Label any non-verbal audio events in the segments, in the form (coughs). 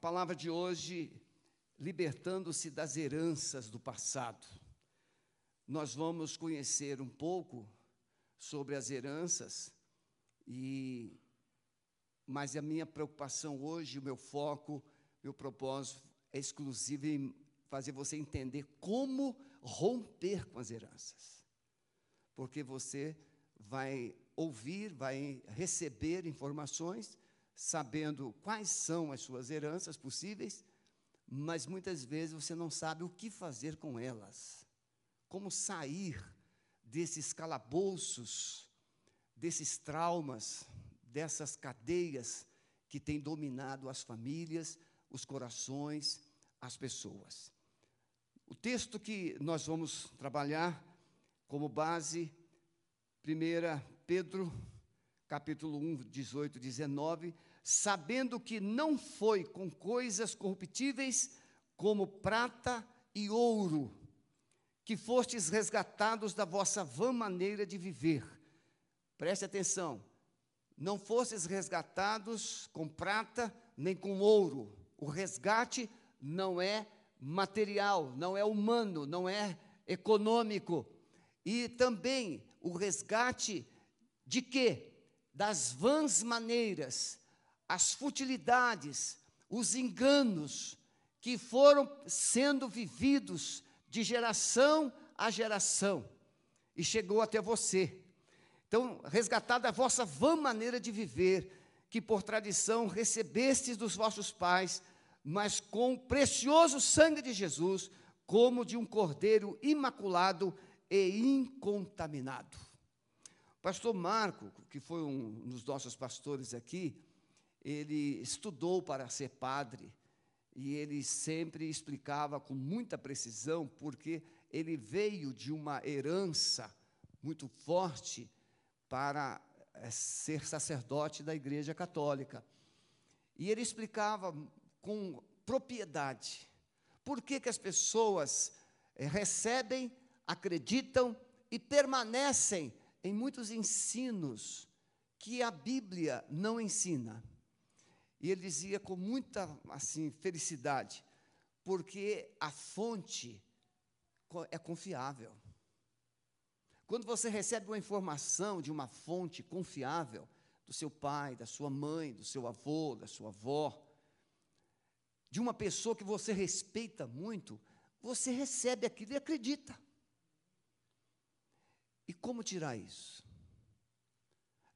palavra de hoje, libertando-se das heranças do passado. Nós vamos conhecer um pouco sobre as heranças e mas a minha preocupação hoje, o meu foco, meu propósito é exclusivo em fazer você entender como romper com as heranças. Porque você vai ouvir, vai receber informações sabendo quais são as suas heranças possíveis, mas muitas vezes você não sabe o que fazer com elas. Como sair desses calabouços, desses traumas, dessas cadeias que têm dominado as famílias, os corações, as pessoas. O texto que nós vamos trabalhar como base, 1 Pedro, capítulo 1, 18, 19, sabendo que não foi com coisas corruptíveis, como prata e ouro, que fostes resgatados da vossa vã maneira de viver. Preste atenção, não fostes resgatados com prata nem com ouro. O resgate não é material, não é humano, não é econômico. E também o resgate de quê? Das vãs maneiras as futilidades, os enganos que foram sendo vividos de geração a geração e chegou até você. Então, resgatada a vossa vã maneira de viver, que por tradição recebestes dos vossos pais, mas com o precioso sangue de Jesus, como de um cordeiro imaculado e incontaminado. Pastor Marco, que foi um dos nossos pastores aqui, ele estudou para ser padre e ele sempre explicava com muita precisão, porque ele veio de uma herança muito forte para eh, ser sacerdote da Igreja Católica. E ele explicava com propriedade por que, que as pessoas é, recebem, acreditam e permanecem em muitos ensinos que a Bíblia não ensina. E ele dizia com muita assim felicidade, porque a fonte é confiável. Quando você recebe uma informação de uma fonte confiável, do seu pai, da sua mãe, do seu avô, da sua avó, de uma pessoa que você respeita muito, você recebe aquilo e acredita. E como tirar isso?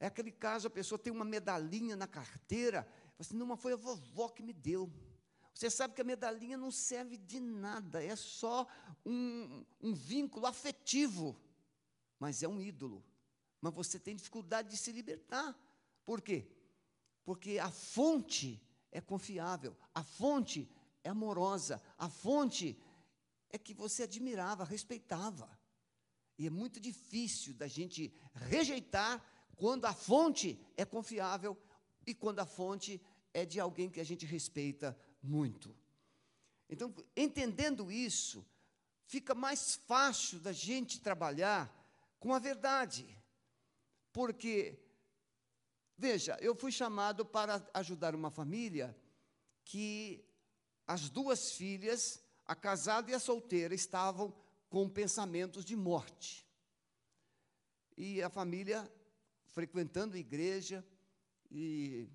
É aquele caso, a pessoa tem uma medalhinha na carteira assim, não, foi a vovó que me deu. Você sabe que a medalhinha não serve de nada, é só um, um vínculo afetivo, mas é um ídolo. Mas você tem dificuldade de se libertar. Por quê? Porque a fonte é confiável, a fonte é amorosa, a fonte é que você admirava, respeitava. E é muito difícil da gente rejeitar quando a fonte é confiável e quando a fonte é de alguém que a gente respeita muito. Então, entendendo isso, fica mais fácil da gente trabalhar com a verdade. Porque, veja, eu fui chamado para ajudar uma família que as duas filhas, a casada e a solteira, estavam com pensamentos de morte. E a família frequentando a igreja, e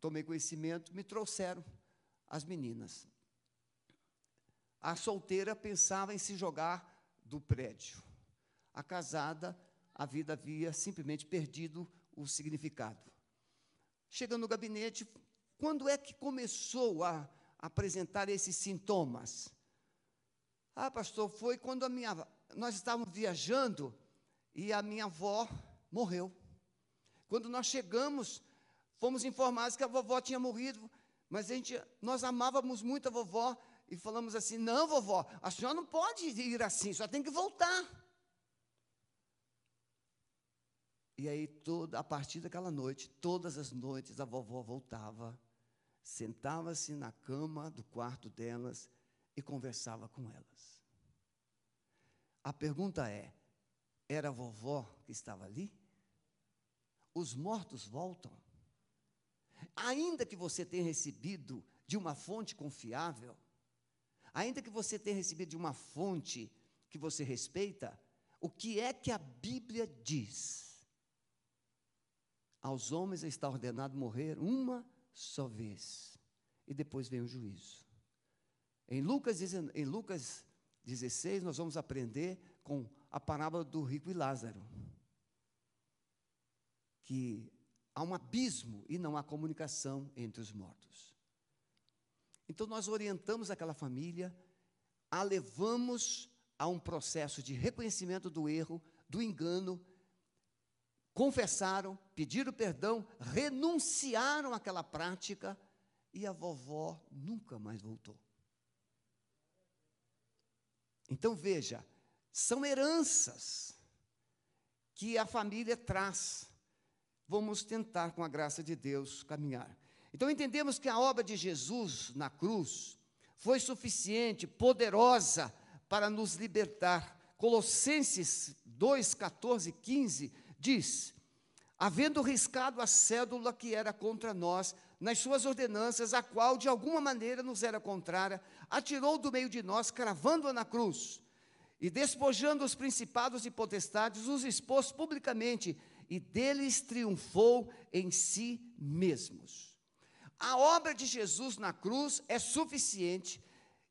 tomei conhecimento, me trouxeram as meninas. A solteira pensava em se jogar do prédio. A casada, a vida havia simplesmente perdido o significado. Chegando no gabinete, quando é que começou a apresentar esses sintomas? Ah, pastor, foi quando a minha nós estávamos viajando e a minha avó morreu. Quando nós chegamos fomos informados que a vovó tinha morrido, mas a gente, nós amávamos muito a vovó e falamos assim: não, vovó, a senhora não pode ir assim, só tem que voltar. E aí, toda, a partir daquela noite, todas as noites, a vovó voltava, sentava-se na cama do quarto delas e conversava com elas. A pergunta é: era a vovó que estava ali? Os mortos voltam? Ainda que você tenha recebido de uma fonte confiável, ainda que você tenha recebido de uma fonte que você respeita, o que é que a Bíblia diz? Aos homens está ordenado morrer uma só vez, e depois vem o juízo. Em Lucas, em Lucas 16, nós vamos aprender com a parábola do rico e Lázaro, que há um abismo e não há comunicação entre os mortos. Então, nós orientamos aquela família, a levamos a um processo de reconhecimento do erro, do engano, confessaram, pediram perdão, renunciaram àquela prática e a vovó nunca mais voltou. Então veja, são heranças que a família traz. Vamos tentar, com a graça de Deus, caminhar. Então entendemos que a obra de Jesus na cruz foi suficiente, poderosa, para nos libertar. Colossenses 2, 14 e 15 diz: Havendo riscado a cédula que era contra nós, nas suas ordenanças, a qual de alguma maneira nos era contrária, atirou do meio de nós, cravando-a na cruz, e despojando os principados e potestades, os expôs publicamente, e deles triunfou em si mesmos. A obra de Jesus na cruz é suficiente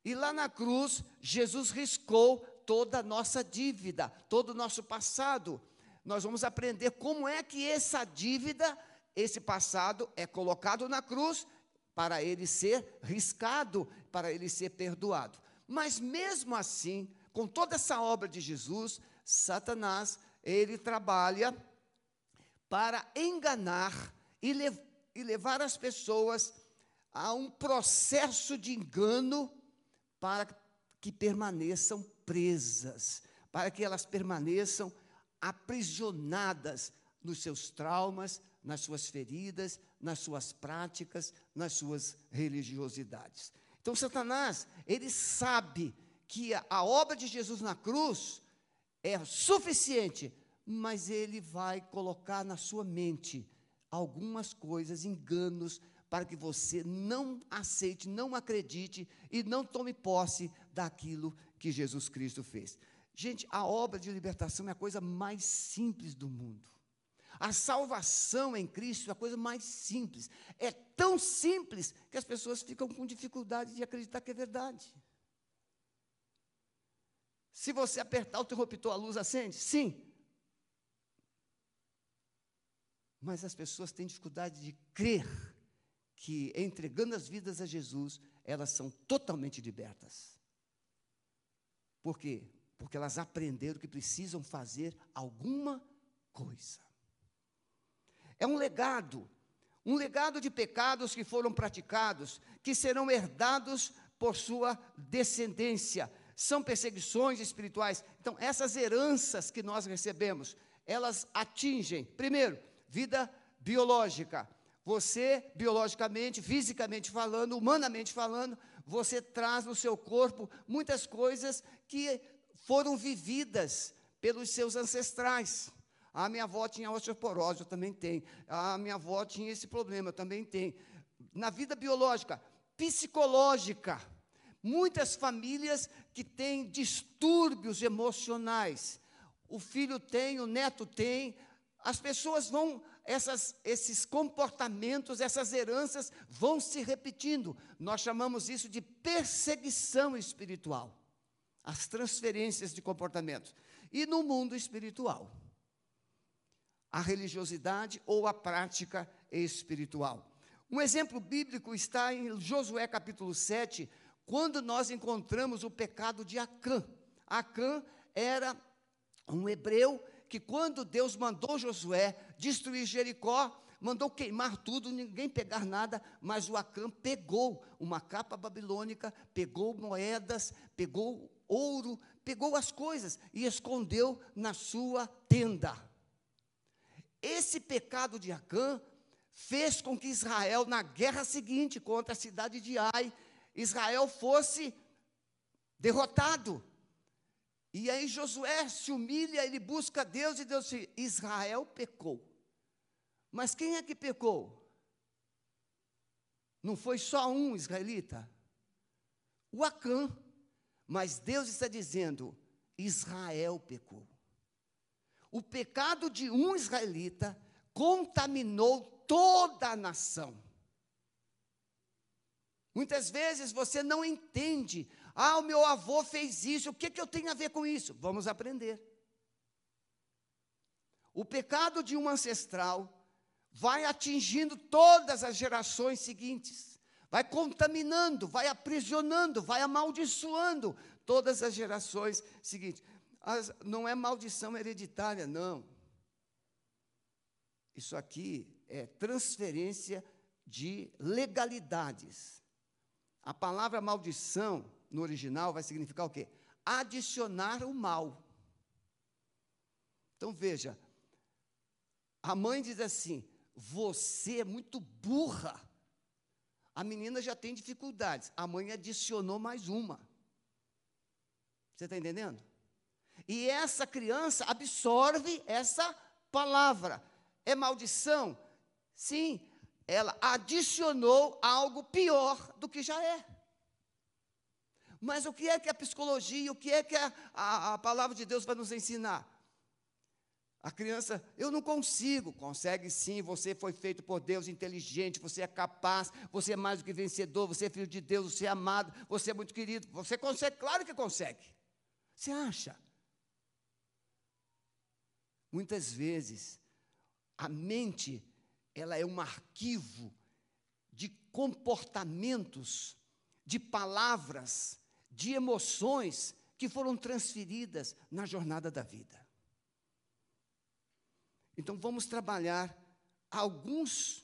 e lá na cruz, Jesus riscou toda a nossa dívida, todo o nosso passado. Nós vamos aprender como é que essa dívida, esse passado, é colocado na cruz para ele ser riscado, para ele ser perdoado. Mas mesmo assim, com toda essa obra de Jesus, Satanás, ele trabalha para enganar e, e levar as pessoas a um processo de engano para que permaneçam presas, para que elas permaneçam aprisionadas nos seus traumas, nas suas feridas, nas suas práticas, nas suas religiosidades. Então, Satanás, ele sabe que a obra de Jesus na cruz é suficiente, mas ele vai colocar na sua mente algumas coisas, enganos, para que você não aceite, não acredite e não tome posse daquilo que Jesus Cristo fez. Gente, a obra de libertação é a coisa mais simples do mundo. A salvação em Cristo é a coisa mais simples. É tão simples que as pessoas ficam com dificuldade de acreditar que é verdade. Se você apertar o interruptor, a luz acende? Sim. Mas as pessoas têm dificuldade de crer que entregando as vidas a Jesus, elas são totalmente libertas. Por quê? Porque elas aprenderam que precisam fazer alguma coisa. É um legado, um legado de pecados que foram praticados, que serão herdados por sua descendência. São perseguições espirituais. Então, essas heranças que nós recebemos, elas atingem, primeiro, vida biológica, você, biologicamente, fisicamente falando, humanamente falando, você traz no seu corpo muitas coisas que foram vividas pelos seus ancestrais. A minha avó tinha osteoporose, eu também tenho. A minha avó tinha esse problema, eu também tenho. Na vida biológica, psicológica, muitas famílias que têm distúrbios emocionais. O filho tem, o neto tem, as pessoas vão essas, esses comportamentos, essas heranças vão se repetindo. Nós chamamos isso de perseguição espiritual. As transferências de comportamentos. E no mundo espiritual, a religiosidade ou a prática espiritual. Um exemplo bíblico está em Josué capítulo 7, quando nós encontramos o pecado de Acã. Acã era um hebreu que quando Deus mandou Josué destruir Jericó, mandou queimar tudo, ninguém pegar nada, mas o Acã pegou uma capa babilônica, pegou moedas, pegou ouro, pegou as coisas e escondeu na sua tenda. Esse pecado de Acã fez com que Israel, na guerra seguinte contra a cidade de Ai, Israel fosse derrotado. E aí Josué se humilha, ele busca Deus e Deus diz: Israel pecou. Mas quem é que pecou? Não foi só um israelita, o Acã. Mas Deus está dizendo: Israel pecou. O pecado de um israelita contaminou toda a nação. Muitas vezes você não entende. Ah, o meu avô fez isso, o que, que eu tenho a ver com isso? Vamos aprender. O pecado de um ancestral vai atingindo todas as gerações seguintes, vai contaminando, vai aprisionando, vai amaldiçoando todas as gerações seguintes. As, não é maldição hereditária, não. Isso aqui é transferência de legalidades. A palavra maldição, no original, vai significar o quê? Adicionar o mal. Então veja, a mãe diz assim: você é muito burra. A menina já tem dificuldades. A mãe adicionou mais uma. Você está entendendo? E essa criança absorve essa palavra. É maldição? Sim, ela adicionou algo pior do que já é. Mas o que é que a psicologia, o que é que a, a, a palavra de Deus vai nos ensinar? A criança, eu não consigo. Consegue sim, você foi feito por Deus, inteligente, você é capaz, você é mais do que vencedor, você é filho de Deus, você é amado, você é muito querido. Você consegue, claro que consegue. Você acha? Muitas vezes, a mente ela é um arquivo de comportamentos, de palavras, de emoções que foram transferidas na jornada da vida. Então vamos trabalhar alguns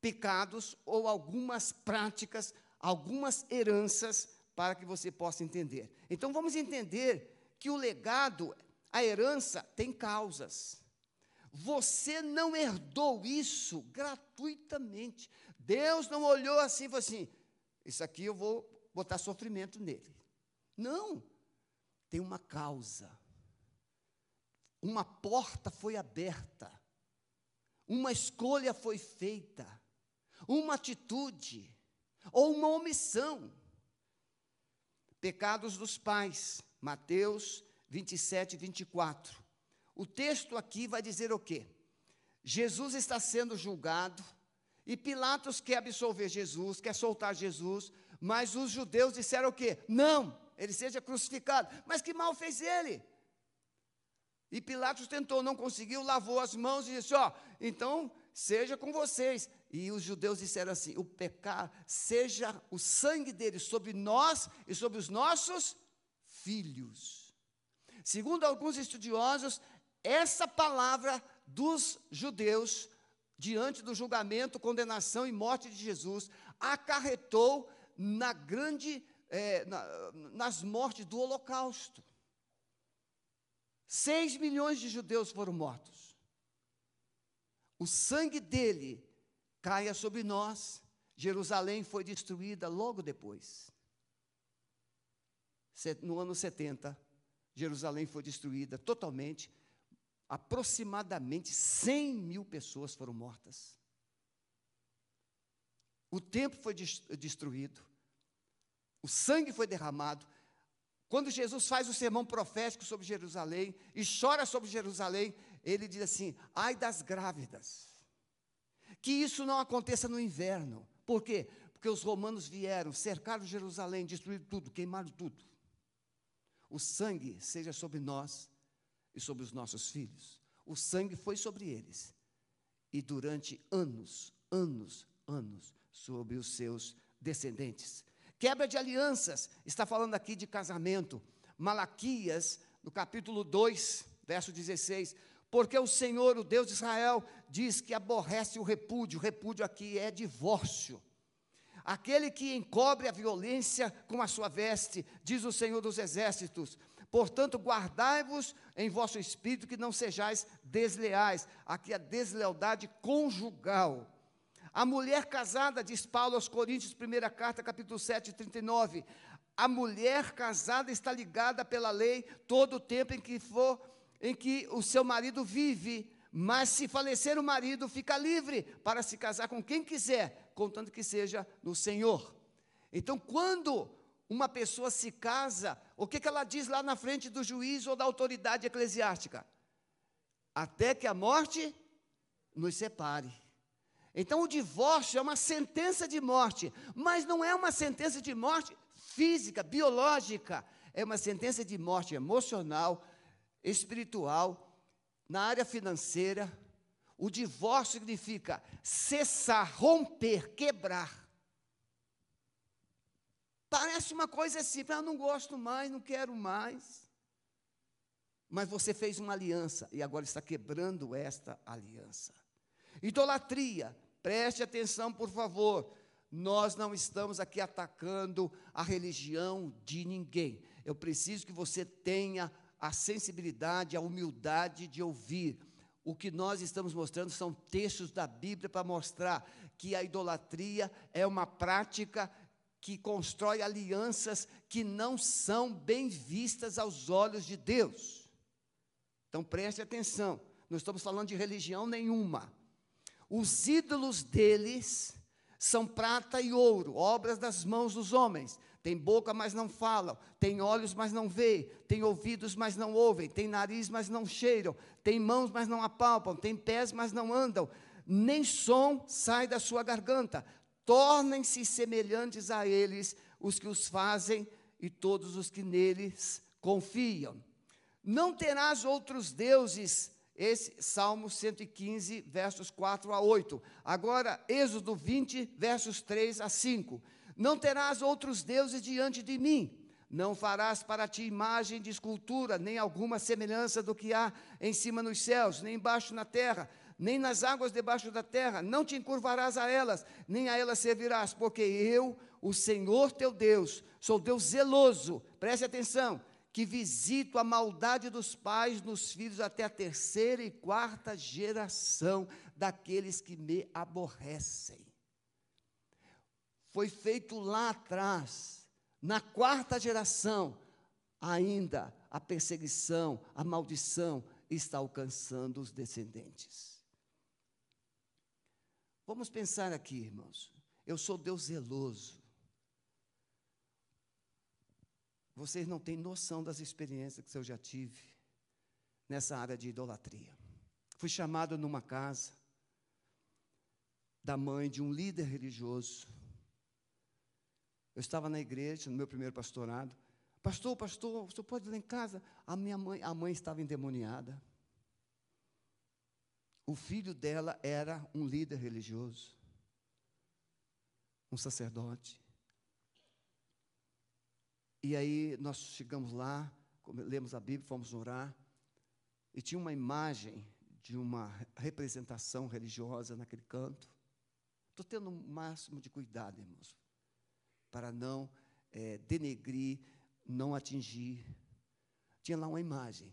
pecados ou algumas práticas, algumas heranças para que você possa entender. Então vamos entender que o legado, a herança tem causas. Você não herdou isso gratuitamente. Deus não olhou assim e falou assim: Isso aqui eu vou botar sofrimento nele. Não. Tem uma causa. Uma porta foi aberta. Uma escolha foi feita. Uma atitude. Ou uma omissão. Pecados dos pais. Mateus 27, 24. O texto aqui vai dizer o quê? Jesus está sendo julgado e Pilatos quer absolver Jesus, quer soltar Jesus, mas os judeus disseram o quê? Não, ele seja crucificado. Mas que mal fez ele? E Pilatos tentou, não conseguiu, lavou as mãos e disse: Ó, então seja com vocês. E os judeus disseram assim: o pecado, seja o sangue dele sobre nós e sobre os nossos filhos. Segundo alguns estudiosos, essa palavra dos judeus, diante do julgamento, condenação e morte de Jesus, acarretou na grande, é, na, nas mortes do Holocausto. Seis milhões de judeus foram mortos. O sangue dele caia sobre nós. Jerusalém foi destruída logo depois. No ano 70, Jerusalém foi destruída totalmente aproximadamente 100 mil pessoas foram mortas. O templo foi destruído, o sangue foi derramado. Quando Jesus faz o sermão profético sobre Jerusalém e chora sobre Jerusalém, ele diz assim: ai das grávidas, que isso não aconteça no inverno. Por quê? Porque os romanos vieram, cercaram Jerusalém, destruíram tudo, queimaram tudo. O sangue seja sobre nós e sobre os nossos filhos. O sangue foi sobre eles. E durante anos, anos, anos, sobre os seus descendentes. Quebra de alianças, está falando aqui de casamento. Malaquias, no capítulo 2, verso 16. Porque o Senhor, o Deus de Israel, diz que aborrece o repúdio. O repúdio aqui é divórcio. Aquele que encobre a violência com a sua veste, diz o Senhor dos exércitos, Portanto, guardai-vos em vosso espírito que não sejais desleais. Aqui a deslealdade conjugal. A mulher casada, diz Paulo aos Coríntios, primeira carta, capítulo 7, 39. A mulher casada está ligada pela lei todo o tempo em que for, em que o seu marido vive. Mas se falecer o marido, fica livre para se casar com quem quiser, contanto que seja no Senhor. Então, quando uma pessoa se casa, o que, que ela diz lá na frente do juiz ou da autoridade eclesiástica? Até que a morte nos separe. Então, o divórcio é uma sentença de morte, mas não é uma sentença de morte física, biológica, é uma sentença de morte emocional, espiritual, na área financeira. O divórcio significa cessar, romper, quebrar. Parece uma coisa simples, ah, não gosto mais, não quero mais. Mas você fez uma aliança e agora está quebrando esta aliança. Idolatria, preste atenção, por favor. Nós não estamos aqui atacando a religião de ninguém. Eu preciso que você tenha a sensibilidade, a humildade de ouvir. O que nós estamos mostrando são textos da Bíblia para mostrar que a idolatria é uma prática que constrói alianças que não são bem vistas aos olhos de Deus. Então preste atenção, não estamos falando de religião nenhuma. Os ídolos deles são prata e ouro, obras das mãos dos homens. Tem boca, mas não falam. Tem olhos, mas não veem. Tem ouvidos, mas não ouvem. Tem nariz, mas não cheiram. Tem mãos, mas não apalpam. Tem pés, mas não andam. Nem som sai da sua garganta. Tornem-se semelhantes a eles os que os fazem e todos os que neles confiam. Não terás outros deuses esse Salmo 115, versos 4 a 8. Agora, Êxodo 20, versos 3 a 5. Não terás outros deuses diante de mim. Não farás para ti imagem de escultura, nem alguma semelhança do que há em cima nos céus, nem embaixo na terra, nem nas águas debaixo da terra. Não te encurvarás a elas, nem a elas servirás, porque eu, o Senhor teu Deus, sou Deus zeloso. Preste atenção que visito a maldade dos pais nos filhos até a terceira e quarta geração daqueles que me aborrecem foi feito lá atrás, na quarta geração, ainda a perseguição, a maldição está alcançando os descendentes. Vamos pensar aqui, irmãos. Eu sou Deus zeloso. Vocês não têm noção das experiências que eu já tive nessa área de idolatria. Fui chamado numa casa da mãe de um líder religioso eu estava na igreja, no meu primeiro pastorado. Pastor, pastor, o senhor pode ir lá em casa? A minha mãe, a mãe estava endemoniada. O filho dela era um líder religioso, um sacerdote. E aí nós chegamos lá, lemos a Bíblia, fomos orar, e tinha uma imagem de uma representação religiosa naquele canto. Estou tendo o máximo de cuidado, irmãos para não é, denegrir, não atingir. Tinha lá uma imagem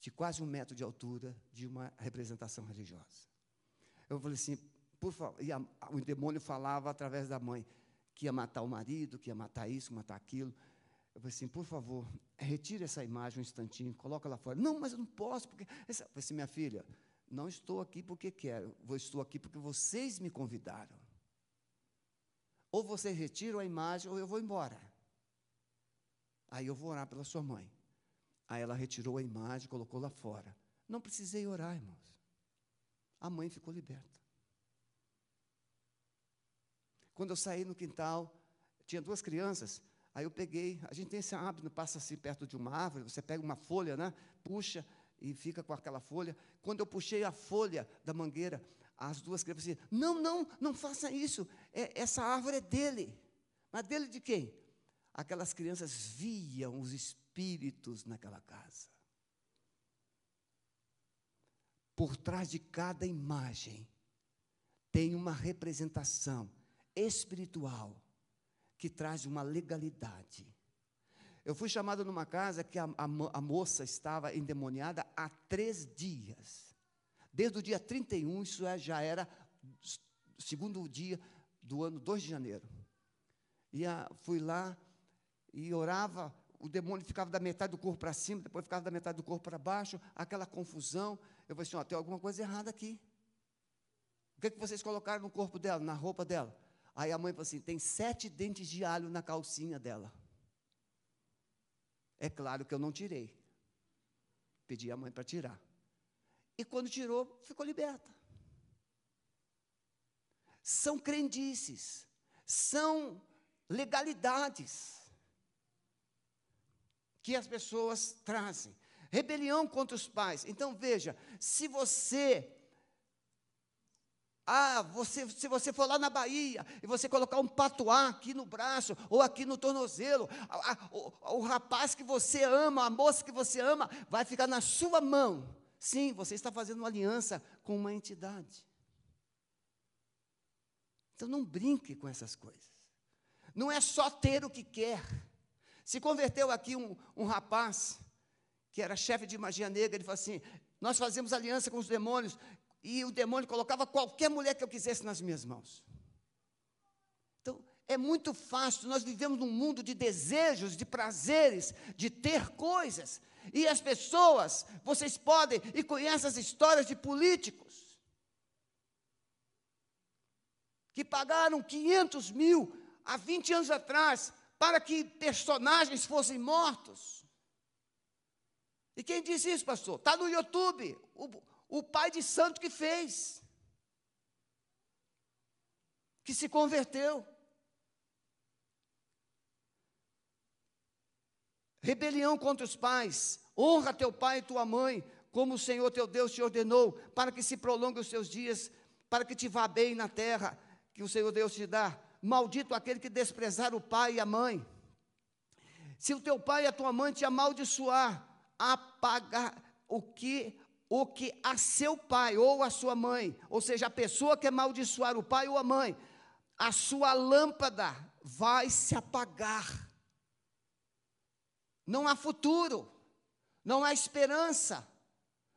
de quase um metro de altura de uma representação religiosa. Eu falei assim, por favor, e a, o demônio falava através da mãe que ia matar o marido, que ia matar isso, matar aquilo. Eu falei assim, por favor, retire essa imagem um instantinho, coloca lá fora. Não, mas eu não posso, porque. Eu falei assim, minha filha, não estou aqui porque quero, estou aqui porque vocês me convidaram. Ou você retira a imagem, ou eu vou embora. Aí eu vou orar pela sua mãe. Aí ela retirou a imagem, colocou lá fora. Não precisei orar, irmãos. A mãe ficou liberta. Quando eu saí no quintal, tinha duas crianças. Aí eu peguei, a gente tem esse hábito, passa assim perto de uma árvore, você pega uma folha, né? Puxa e fica com aquela folha. Quando eu puxei a folha da mangueira, as duas crianças diziam: Não, não, não faça isso. É, essa árvore é dele. Mas dele de quem? Aquelas crianças viam os espíritos naquela casa. Por trás de cada imagem tem uma representação espiritual que traz uma legalidade. Eu fui chamado numa casa que a, a, a moça estava endemoniada há três dias. Desde o dia 31, isso é, já era segundo dia do ano 2 de janeiro. E a, fui lá e orava, o demônio ficava da metade do corpo para cima, depois ficava da metade do corpo para baixo, aquela confusão. Eu falei assim: ó, tem alguma coisa errada aqui. que, que vocês colocaram no corpo dela, na roupa dela? Aí a mãe falou assim: tem sete dentes de alho na calcinha dela. É claro que eu não tirei. Pedi a mãe para tirar. E quando tirou, ficou liberta. São crendices, são legalidades que as pessoas trazem. Rebelião contra os pais. Então veja, se você ah, você, se você for lá na Bahia e você colocar um patuá aqui no braço ou aqui no tornozelo, a, a, o, o rapaz que você ama, a moça que você ama, vai ficar na sua mão. Sim, você está fazendo uma aliança com uma entidade. Então não brinque com essas coisas. Não é só ter o que quer. Se converteu aqui um, um rapaz, que era chefe de magia negra, ele falou assim: Nós fazemos aliança com os demônios, e o demônio colocava qualquer mulher que eu quisesse nas minhas mãos. Então, é muito fácil, nós vivemos num mundo de desejos, de prazeres, de ter coisas. E as pessoas, vocês podem e conhecem as histórias de políticos que pagaram 500 mil há 20 anos atrás para que personagens fossem mortos. E quem disse isso, pastor? Está no YouTube, o, o pai de santo que fez, que se converteu. Rebelião contra os pais, honra teu pai e tua mãe, como o Senhor teu Deus te ordenou, para que se prolongue os seus dias, para que te vá bem na terra que o Senhor Deus te dá. Maldito aquele que desprezar o pai e a mãe. Se o teu pai e a tua mãe te amaldiçoar, apagar o que o que a seu pai ou a sua mãe, ou seja, a pessoa que amaldiçoar o pai ou a mãe, a sua lâmpada vai se apagar. Não há futuro, não há esperança,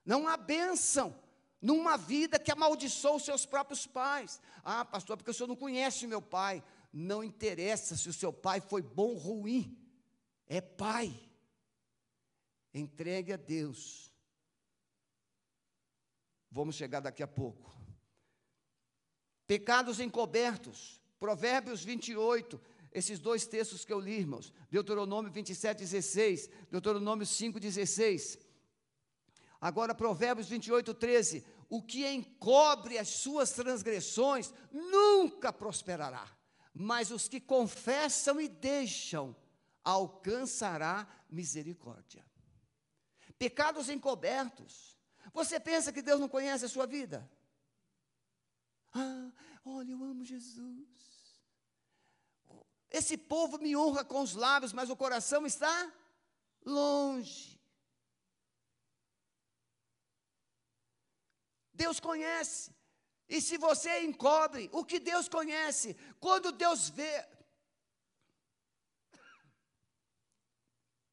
não há bênção numa vida que amaldiçoou os seus próprios pais. Ah, pastor, porque o senhor não conhece o meu pai. Não interessa se o seu pai foi bom ou ruim, é pai. Entregue a Deus. Vamos chegar daqui a pouco. Pecados encobertos, Provérbios 28, esses dois textos que eu li, irmãos, Deuteronômio 27, 16, Deuteronômio 5, 16. Agora, Provérbios 28, 13: O que encobre as suas transgressões nunca prosperará, mas os que confessam e deixam alcançará misericórdia. Pecados encobertos. Você pensa que Deus não conhece a sua vida? Ah, olha, eu amo Jesus. Esse povo me honra com os lábios, mas o coração está longe. Deus conhece. E se você encobre o que Deus conhece, quando Deus vê.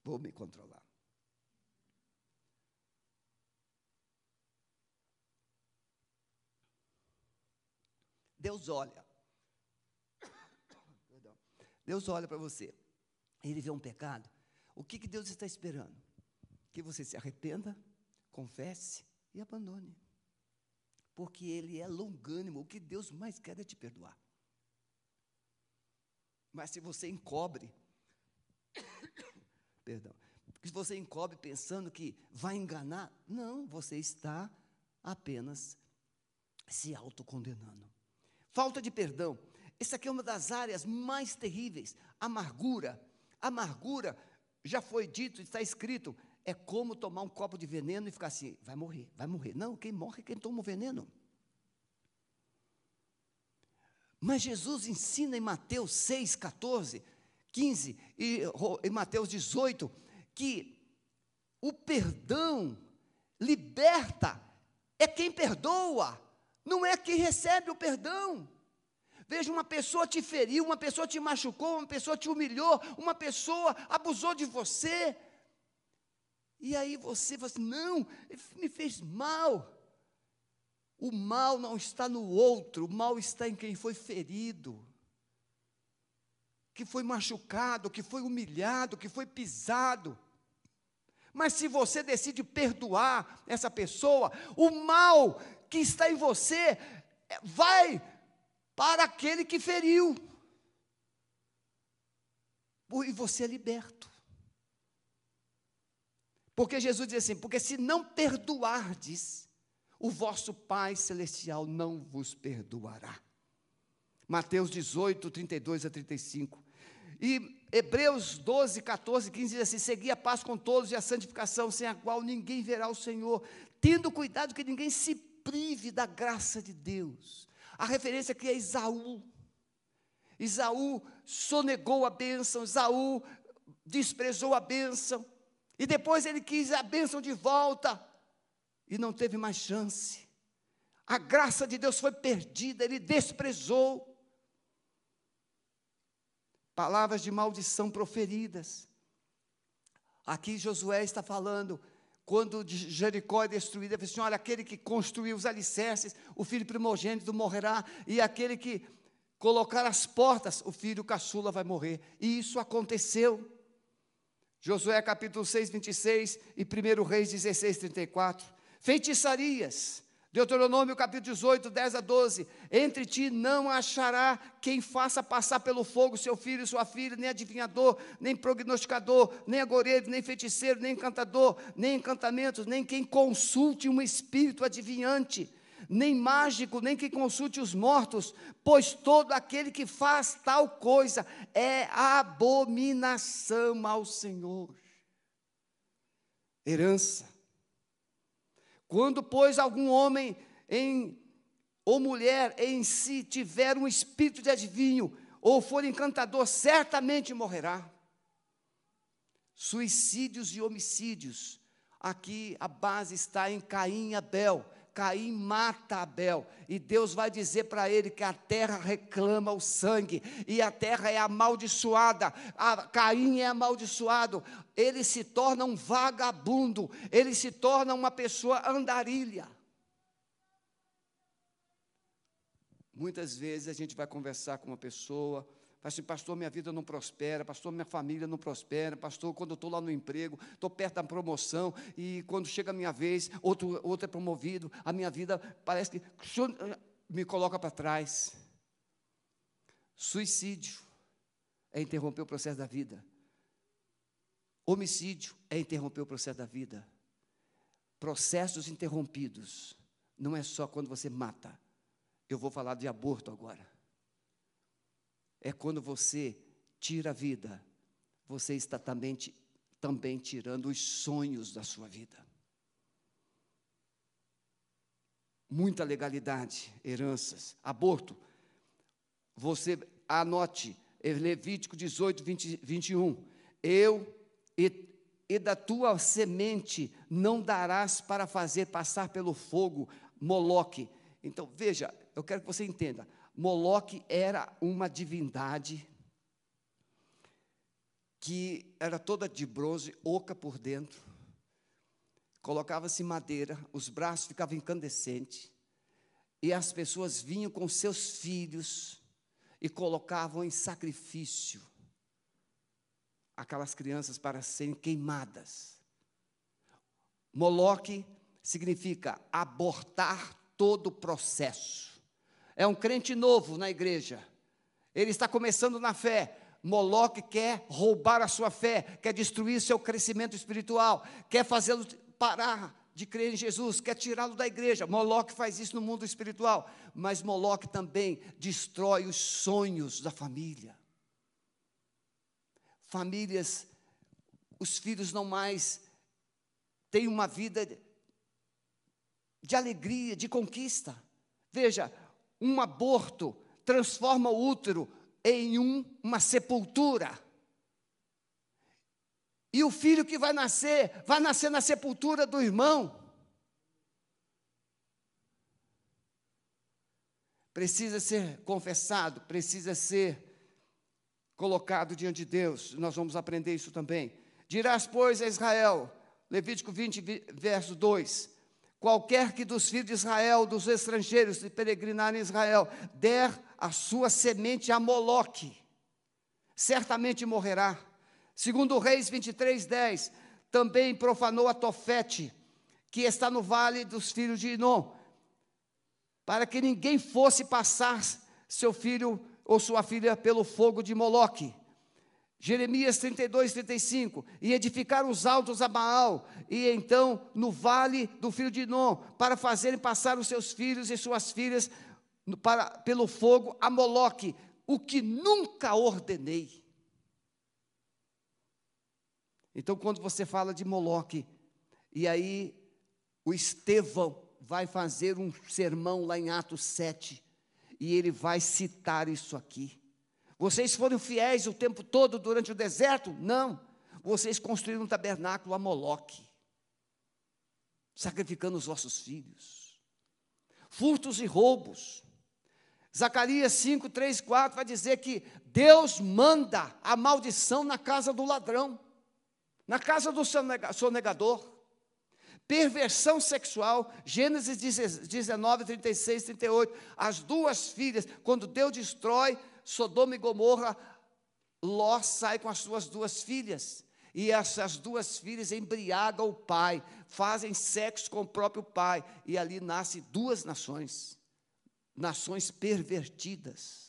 Vou me controlar. Deus olha. Deus olha para você. Ele vê um pecado. O que, que Deus está esperando? Que você se arrependa, confesse e abandone porque Ele é longânimo. O que Deus mais quer é te perdoar. Mas se você encobre, (coughs) perdão, se você encobre pensando que vai enganar, não, você está apenas se autocondenando. Falta de perdão. Essa aqui é uma das áreas mais terríveis. Amargura. Amargura, já foi dito, está escrito, é como tomar um copo de veneno e ficar assim, vai morrer, vai morrer. Não, quem morre é quem toma o veneno. Mas Jesus ensina em Mateus 6, 14, 15 e em Mateus 18 que o perdão liberta, é quem perdoa, não é quem recebe o perdão. Veja, uma pessoa te feriu, uma pessoa te machucou, uma pessoa te humilhou, uma pessoa abusou de você, e aí você fala assim: não, ele me fez mal. O mal não está no outro, o mal está em quem foi ferido, que foi machucado, que foi humilhado, que foi pisado. Mas se você decide perdoar essa pessoa, o mal que está em você vai para aquele que feriu. E você é liberto. Porque Jesus diz assim: porque se não perdoardes, o vosso Pai Celestial não vos perdoará. Mateus 18, 32 a 35. E Hebreus 12, 14, 15 diz assim: Segui a paz com todos e a santificação, sem a qual ninguém verá o Senhor, tendo cuidado que ninguém se prive da graça de Deus. A referência aqui é Isaú. Isaú sonegou a bênção, Isaú desprezou a bênção, e depois ele quis a bênção de volta, e não teve mais chance. A graça de Deus foi perdida, ele desprezou palavras de maldição proferidas. Aqui Josué está falando, quando Jericó é destruída, ele fala assim: olha, aquele que construiu os alicerces, o filho primogênito morrerá, e aquele que colocar as portas, o filho caçula vai morrer. E isso aconteceu. Josué capítulo 6, 26 e 1 Reis 16, 34. Feitiçarias, Deuteronômio capítulo 18, 10 a 12. Entre ti não achará quem faça passar pelo fogo seu filho e sua filha, nem adivinhador, nem prognosticador, nem agoreiro, nem feiticeiro, nem encantador, nem encantamentos, nem quem consulte um espírito adivinhante, nem mágico, nem quem consulte os mortos, pois todo aquele que faz tal coisa é abominação ao Senhor. Herança quando, pois, algum homem em, ou mulher em si tiver um espírito de adivinho, ou for encantador, certamente morrerá. Suicídios e homicídios. Aqui a base está em Caim e Abel. Caim mata Abel, e Deus vai dizer para ele que a terra reclama o sangue, e a terra é amaldiçoada, a, Caim é amaldiçoado, ele se torna um vagabundo, ele se torna uma pessoa andarilha. Muitas vezes a gente vai conversar com uma pessoa, Fala assim, pastor, minha vida não prospera, pastor, minha família não prospera, pastor, quando eu estou lá no emprego, estou perto da promoção, e quando chega a minha vez, outro, outro é promovido, a minha vida parece que me coloca para trás. Suicídio é interromper o processo da vida. Homicídio é interromper o processo da vida. Processos interrompidos não é só quando você mata. Eu vou falar de aborto agora é quando você tira a vida, você está também, também tirando os sonhos da sua vida. Muita legalidade, heranças, aborto. Você anote, Levítico 18, 20, 21. Eu e, e da tua semente não darás para fazer passar pelo fogo Moloque. Então, veja, eu quero que você entenda. Moloque era uma divindade que era toda de bronze, oca por dentro. Colocava-se madeira, os braços ficavam incandescentes, e as pessoas vinham com seus filhos e colocavam em sacrifício aquelas crianças para serem queimadas. Moloque significa abortar todo o processo. É um crente novo na igreja. Ele está começando na fé. Moloque quer roubar a sua fé, quer destruir seu crescimento espiritual, quer fazê-lo parar de crer em Jesus, quer tirá-lo da igreja. Moloque faz isso no mundo espiritual, mas Moloque também destrói os sonhos da família. Famílias, os filhos não mais têm uma vida de alegria, de conquista. Veja, um aborto transforma o útero em um, uma sepultura. E o filho que vai nascer, vai nascer na sepultura do irmão. Precisa ser confessado, precisa ser colocado diante de Deus. Nós vamos aprender isso também. Dirás, pois, a Israel, Levítico 20, verso 2: Qualquer que dos filhos de Israel, dos estrangeiros que peregrinarem em Israel, der a sua semente a Moloque, certamente morrerá. Segundo Reis 23, 10, também profanou a Tofete, que está no vale dos filhos de Inom. para que ninguém fosse passar seu filho ou sua filha pelo fogo de Moloque. Jeremias 32, 35, e edificaram os altos a Baal, e então no vale do filho de Non, para fazerem passar os seus filhos e suas filhas para, pelo fogo a Moloque, o que nunca ordenei. Então, quando você fala de Moloque, e aí o Estevão vai fazer um sermão lá em Atos 7, e ele vai citar isso aqui. Vocês foram fiéis o tempo todo durante o deserto? Não. Vocês construíram um tabernáculo a Moloque, sacrificando os vossos filhos. Furtos e roubos. Zacarias 5, 3, 4 vai dizer que Deus manda a maldição na casa do ladrão na casa do sonegador, perversão sexual, Gênesis 19, 36, 38, as duas filhas, quando Deus destrói Sodoma e Gomorra, Ló sai com as suas duas filhas, e essas duas filhas embriagam o pai, fazem sexo com o próprio pai, e ali nascem duas nações, nações pervertidas.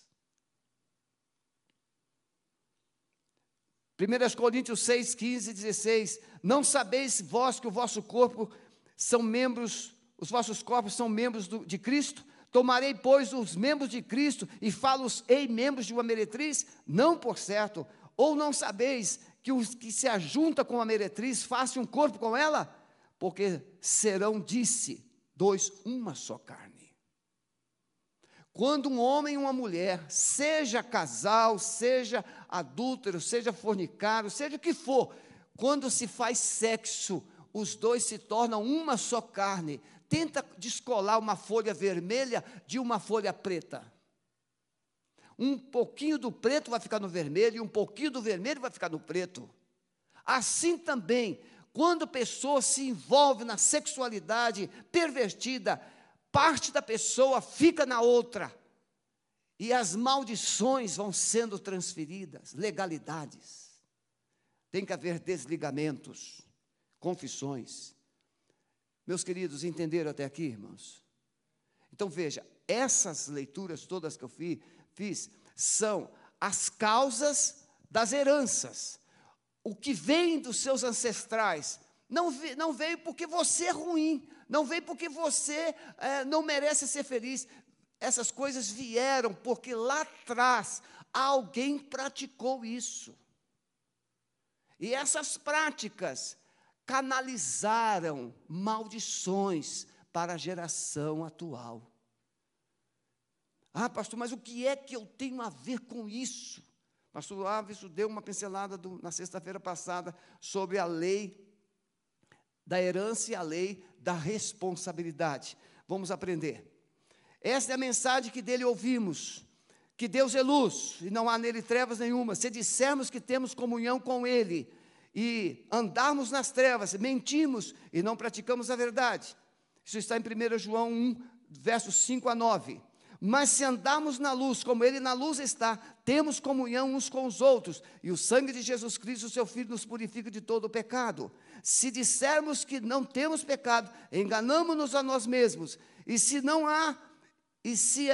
1 Coríntios 6, 15 e 16. Não sabeis vós que o vosso corpo são membros, os vossos corpos são membros do, de Cristo? Tomarei, pois, os membros de Cristo e falo-ei membros de uma meretriz? Não, por certo. Ou não sabeis que os que se ajunta com a meretriz façam um corpo com ela? Porque serão, disse, dois, uma só carne. Quando um homem e uma mulher, seja casal, seja adúltero, seja fornicário, seja o que for, quando se faz sexo, os dois se tornam uma só carne. Tenta descolar uma folha vermelha de uma folha preta. Um pouquinho do preto vai ficar no vermelho e um pouquinho do vermelho vai ficar no preto. Assim também, quando a pessoa se envolve na sexualidade pervertida, parte da pessoa fica na outra. E as maldições vão sendo transferidas, legalidades. Tem que haver desligamentos, confissões. Meus queridos, entenderam até aqui, irmãos? Então veja, essas leituras todas que eu fiz são as causas das heranças. O que vem dos seus ancestrais não, não veio porque você é ruim, não veio porque você é, não merece ser feliz. Essas coisas vieram porque lá atrás alguém praticou isso. E essas práticas canalizaram maldições para a geração atual. Ah, pastor, mas o que é que eu tenho a ver com isso? Pastor Alves deu uma pincelada do, na sexta-feira passada sobre a lei da herança e a lei da responsabilidade. Vamos aprender. Esta é a mensagem que dele ouvimos: que Deus é luz e não há nele trevas nenhuma. Se dissermos que temos comunhão com Ele e andarmos nas trevas, mentimos e não praticamos a verdade. Isso está em 1 João 1, versos 5 a 9. Mas se andarmos na luz, como Ele na luz está, temos comunhão uns com os outros, e o sangue de Jesus Cristo, seu Filho, nos purifica de todo o pecado. Se dissermos que não temos pecado, enganamos-nos a nós mesmos, e se não há, e se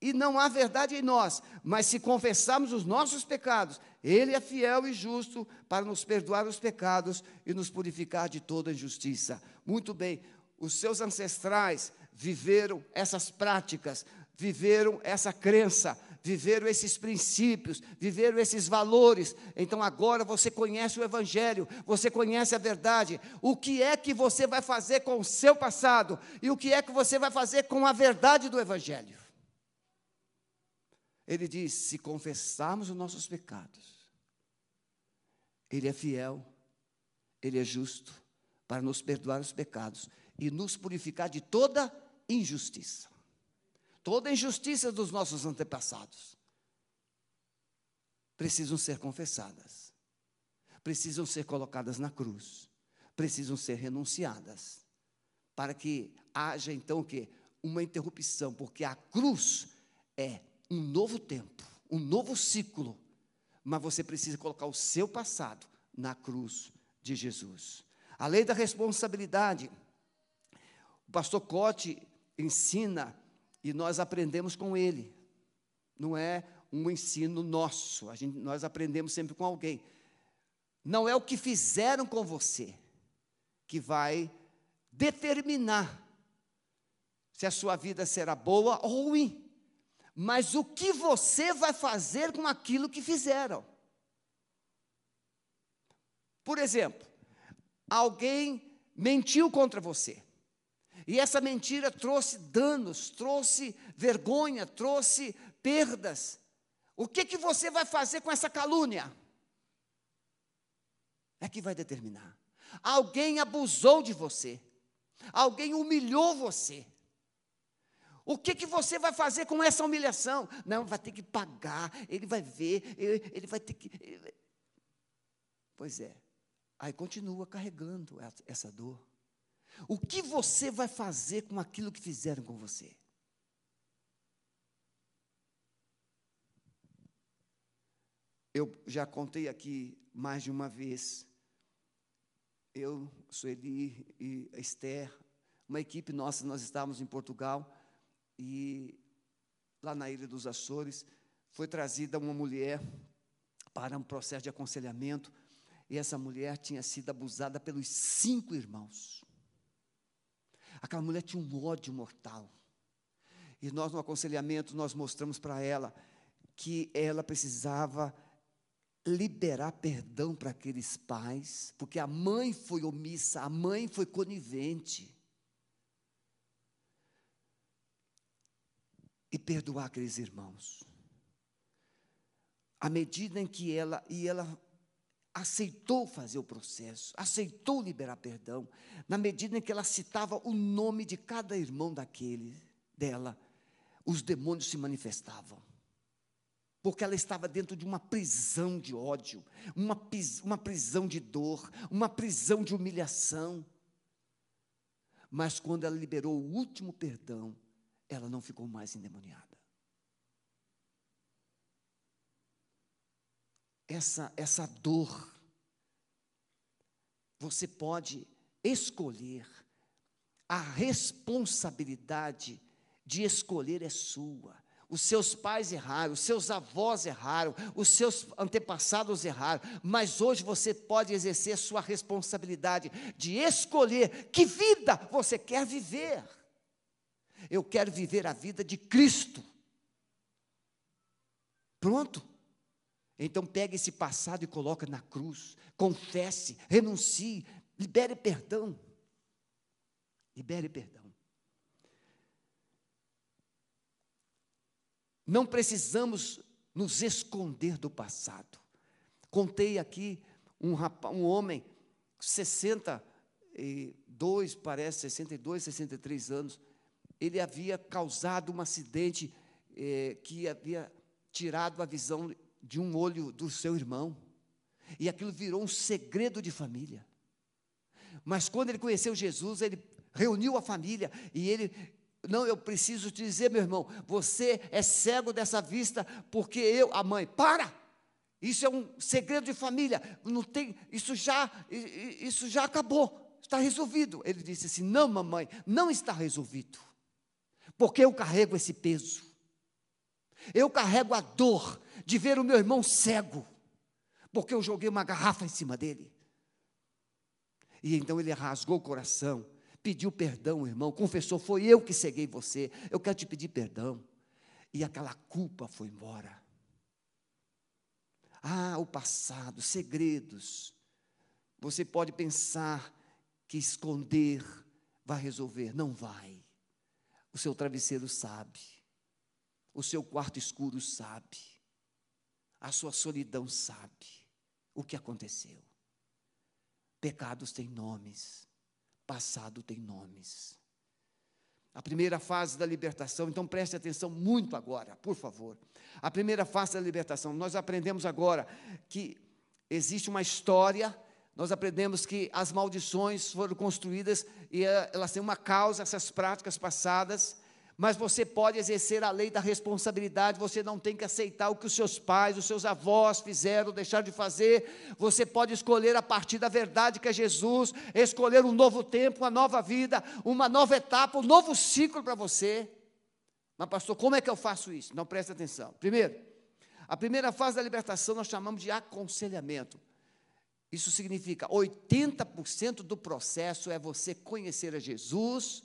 e não há verdade em nós, mas se confessarmos os nossos pecados, Ele é fiel e justo para nos perdoar os pecados e nos purificar de toda injustiça. Muito bem, os seus ancestrais viveram essas práticas, viveram essa crença, viveram esses princípios, viveram esses valores. Então agora você conhece o Evangelho, você conhece a verdade. O que é que você vai fazer com o seu passado e o que é que você vai fazer com a verdade do Evangelho? Ele diz: se confessarmos os nossos pecados, Ele é fiel, Ele é justo para nos perdoar os pecados e nos purificar de toda injustiça. Toda injustiça dos nossos antepassados precisam ser confessadas, precisam ser colocadas na cruz, precisam ser renunciadas, para que haja então o quê? Uma interrupção, porque a cruz é um novo tempo, um novo ciclo, mas você precisa colocar o seu passado na cruz de Jesus. A lei da responsabilidade. O pastor Cote ensina e nós aprendemos com ele. Não é um ensino nosso, gente, nós aprendemos sempre com alguém. Não é o que fizeram com você que vai determinar se a sua vida será boa ou ruim, mas o que você vai fazer com aquilo que fizeram. Por exemplo, alguém mentiu contra você. E essa mentira trouxe danos, trouxe vergonha, trouxe perdas. O que, que você vai fazer com essa calúnia? É que vai determinar. Alguém abusou de você. Alguém humilhou você. O que, que você vai fazer com essa humilhação? Não, vai ter que pagar, ele vai ver, ele, ele vai ter que. Ele... Pois é. Aí continua carregando essa dor. O que você vai fazer com aquilo que fizeram com você? Eu já contei aqui mais de uma vez. Eu, Sueli e Esther, uma equipe nossa, nós estávamos em Portugal e lá na Ilha dos Açores foi trazida uma mulher para um processo de aconselhamento e essa mulher tinha sido abusada pelos cinco irmãos. Aquela mulher tinha um ódio mortal. E nós, no aconselhamento, nós mostramos para ela que ela precisava liberar perdão para aqueles pais, porque a mãe foi omissa, a mãe foi conivente. E perdoar aqueles irmãos. À medida em que ela, e ela aceitou fazer o processo, aceitou liberar perdão, na medida em que ela citava o nome de cada irmão daquele, dela, os demônios se manifestavam. Porque ela estava dentro de uma prisão de ódio, uma, uma prisão de dor, uma prisão de humilhação. Mas quando ela liberou o último perdão, ela não ficou mais endemoniada. essa, essa dor, você pode escolher, a responsabilidade de escolher é sua. Os seus pais erraram, os seus avós erraram, os seus antepassados erraram, mas hoje você pode exercer sua responsabilidade de escolher que vida você quer viver. Eu quero viver a vida de Cristo. Pronto. Então pegue esse passado e coloque na cruz. Confesse, renuncie, libere perdão. Libere perdão. Não precisamos nos esconder do passado. Contei aqui um, rapaz, um homem, 62, parece, 62, 63 anos. Ele havia causado um acidente eh, que havia tirado a visão de um olho do seu irmão. E aquilo virou um segredo de família. Mas quando ele conheceu Jesus, ele reuniu a família e ele não, eu preciso te dizer, meu irmão, você é cego dessa vista porque eu, a mãe, para! Isso é um segredo de família. Não tem, isso já, isso já acabou. Está resolvido. Ele disse assim: "Não, mamãe, não está resolvido. Porque eu carrego esse peso. Eu carrego a dor de ver o meu irmão cego, porque eu joguei uma garrafa em cima dele. E então ele rasgou o coração, pediu perdão, irmão, confessou: Foi eu que ceguei você, eu quero te pedir perdão. E aquela culpa foi embora. Ah, o passado, segredos. Você pode pensar que esconder vai resolver. Não vai. O seu travesseiro sabe. O seu quarto escuro sabe. A sua solidão sabe o que aconteceu. Pecados têm nomes, passado tem nomes. A primeira fase da libertação, então preste atenção muito agora, por favor. A primeira fase da libertação, nós aprendemos agora que existe uma história, nós aprendemos que as maldições foram construídas e eh, elas têm uma causa, essas práticas passadas, mas você pode exercer a lei da responsabilidade, você não tem que aceitar o que os seus pais, os seus avós fizeram, deixaram de fazer, você pode escolher a partir da verdade que é Jesus, escolher um novo tempo, uma nova vida, uma nova etapa, um novo ciclo para você. Mas, pastor, como é que eu faço isso? Não presta atenção. Primeiro, a primeira fase da libertação nós chamamos de aconselhamento. Isso significa 80% do processo é você conhecer a Jesus,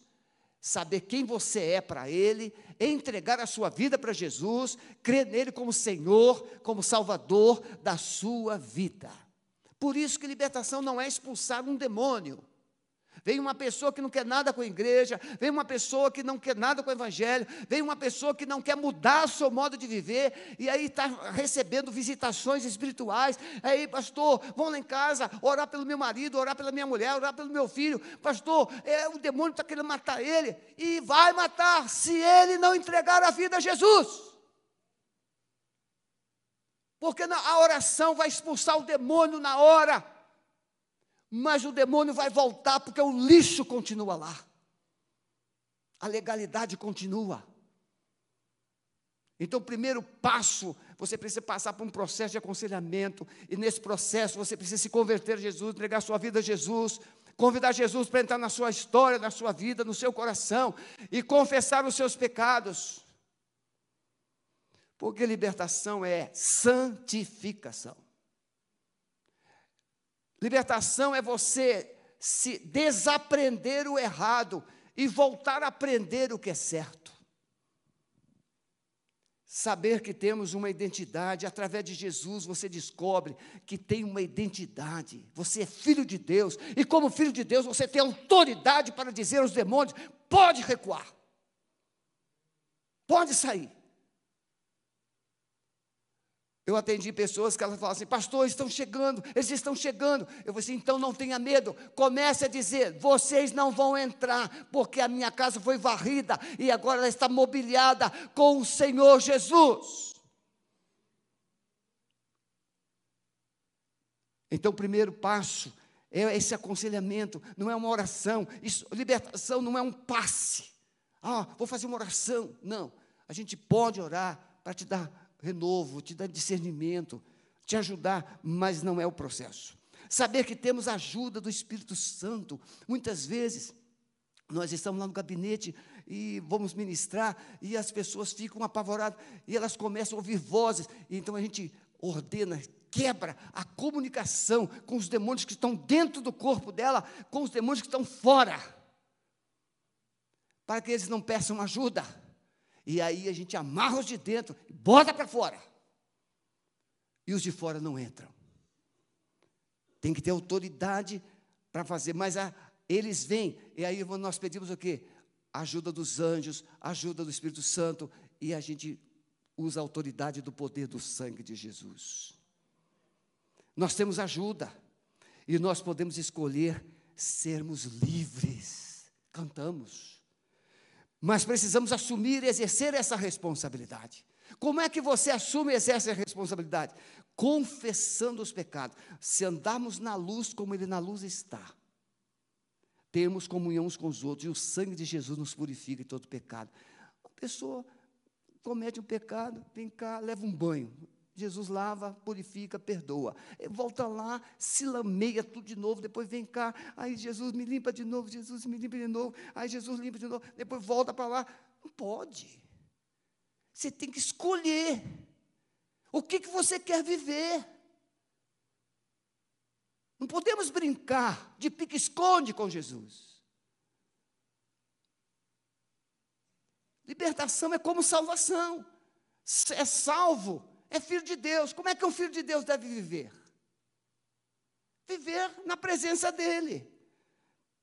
saber quem você é para Ele, entregar a sua vida para Jesus, crer nele como Senhor, como Salvador da sua vida. Por isso que libertação não é expulsar um demônio. Vem uma pessoa que não quer nada com a igreja, vem uma pessoa que não quer nada com o evangelho, vem uma pessoa que não quer mudar o seu modo de viver, e aí está recebendo visitações espirituais. Aí, pastor, vão lá em casa orar pelo meu marido, orar pela minha mulher, orar pelo meu filho. Pastor, é, o demônio está querendo matar ele, e vai matar se ele não entregar a vida a Jesus. Porque a oração vai expulsar o demônio na hora mas o demônio vai voltar porque o lixo continua lá. A legalidade continua. Então, o primeiro passo, você precisa passar por um processo de aconselhamento, e nesse processo você precisa se converter a Jesus, entregar sua vida a Jesus, convidar Jesus para entrar na sua história, na sua vida, no seu coração, e confessar os seus pecados. Porque libertação é santificação. Libertação é você se desaprender o errado e voltar a aprender o que é certo. Saber que temos uma identidade, através de Jesus você descobre que tem uma identidade. Você é filho de Deus, e como filho de Deus você tem autoridade para dizer aos demônios: pode recuar, pode sair. Eu atendi pessoas que elas falavam assim, pastor, estão chegando, eles estão chegando. Eu falei assim, então não tenha medo, comece a dizer, vocês não vão entrar, porque a minha casa foi varrida e agora ela está mobiliada com o Senhor Jesus. Então o primeiro passo é esse aconselhamento, não é uma oração, isso, libertação não é um passe. Ah, vou fazer uma oração. Não, a gente pode orar para te dar renovo, te dar discernimento, te ajudar, mas não é o processo. Saber que temos a ajuda do Espírito Santo. Muitas vezes, nós estamos lá no gabinete e vamos ministrar, e as pessoas ficam apavoradas, e elas começam a ouvir vozes, então a gente ordena, quebra a comunicação com os demônios que estão dentro do corpo dela, com os demônios que estão fora, para que eles não peçam ajuda. E aí a gente amarra os de dentro e bota para fora. E os de fora não entram. Tem que ter autoridade para fazer, mas a, eles vêm, e aí nós pedimos o quê? Ajuda dos anjos, ajuda do Espírito Santo, e a gente usa a autoridade do poder do sangue de Jesus. Nós temos ajuda, e nós podemos escolher sermos livres. Cantamos. Mas precisamos assumir e exercer essa responsabilidade. Como é que você assume e exerce a responsabilidade? Confessando os pecados. Se andarmos na luz como Ele na luz está, temos comunhão uns com os outros, e o sangue de Jesus nos purifica de todo pecado. A pessoa comete um pecado, vem cá, leva um banho. Jesus lava, purifica, perdoa. Volta lá, se lameia tudo de novo, depois vem cá, aí Jesus me limpa de novo, Jesus me limpa de novo, aí Jesus limpa de novo, depois volta para lá. Não pode. Você tem que escolher. O que, que você quer viver? Não podemos brincar de pique-esconde com Jesus. Libertação é como salvação. É salvo é filho de Deus. Como é que um filho de Deus deve viver? Viver na presença dEle.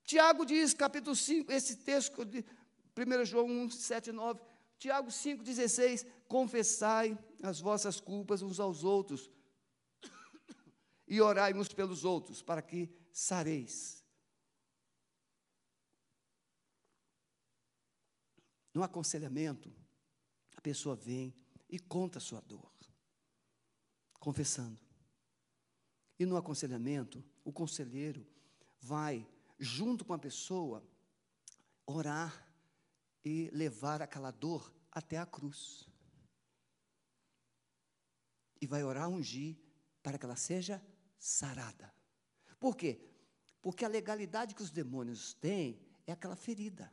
Tiago diz, capítulo 5, esse texto de 1 João 1, 7 e 9. Tiago 5, 16: Confessai as vossas culpas uns aos outros e orai uns pelos outros, para que sareis. No aconselhamento, a pessoa vem e conta a sua dor confessando. E no aconselhamento, o conselheiro vai, junto com a pessoa, orar e levar aquela dor até a cruz. E vai orar, ungir, para que ela seja sarada. Por quê? Porque a legalidade que os demônios têm é aquela ferida.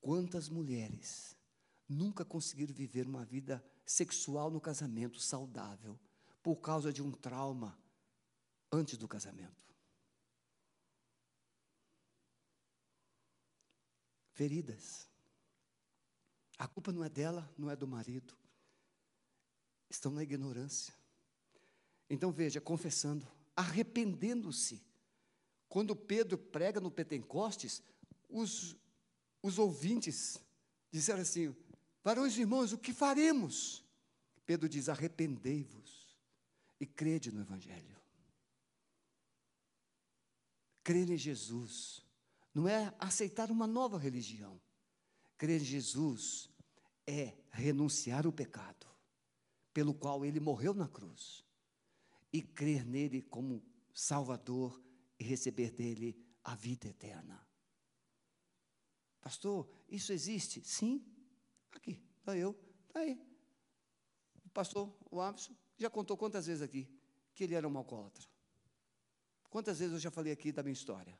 Quantas mulheres nunca conseguiram viver uma vida sexual no casamento saudável por causa de um trauma antes do casamento? Feridas. A culpa não é dela, não é do marido. Estão na ignorância. Então veja, confessando, arrependendo-se. Quando Pedro prega no Pentecostes, os, os ouvintes disseram assim: Varões e irmãos, o que faremos? Pedro diz: arrependei-vos e crede no Evangelho. Crer em Jesus não é aceitar uma nova religião. Crer em Jesus é renunciar o pecado pelo qual ele morreu na cruz e crer nele como Salvador e receber dele a vida eterna. Pastor, isso existe? Sim. Aqui, está eu, está aí. O pastor, o Abson, já contou quantas vezes aqui que ele era um alcoólatra? Quantas vezes eu já falei aqui da minha história?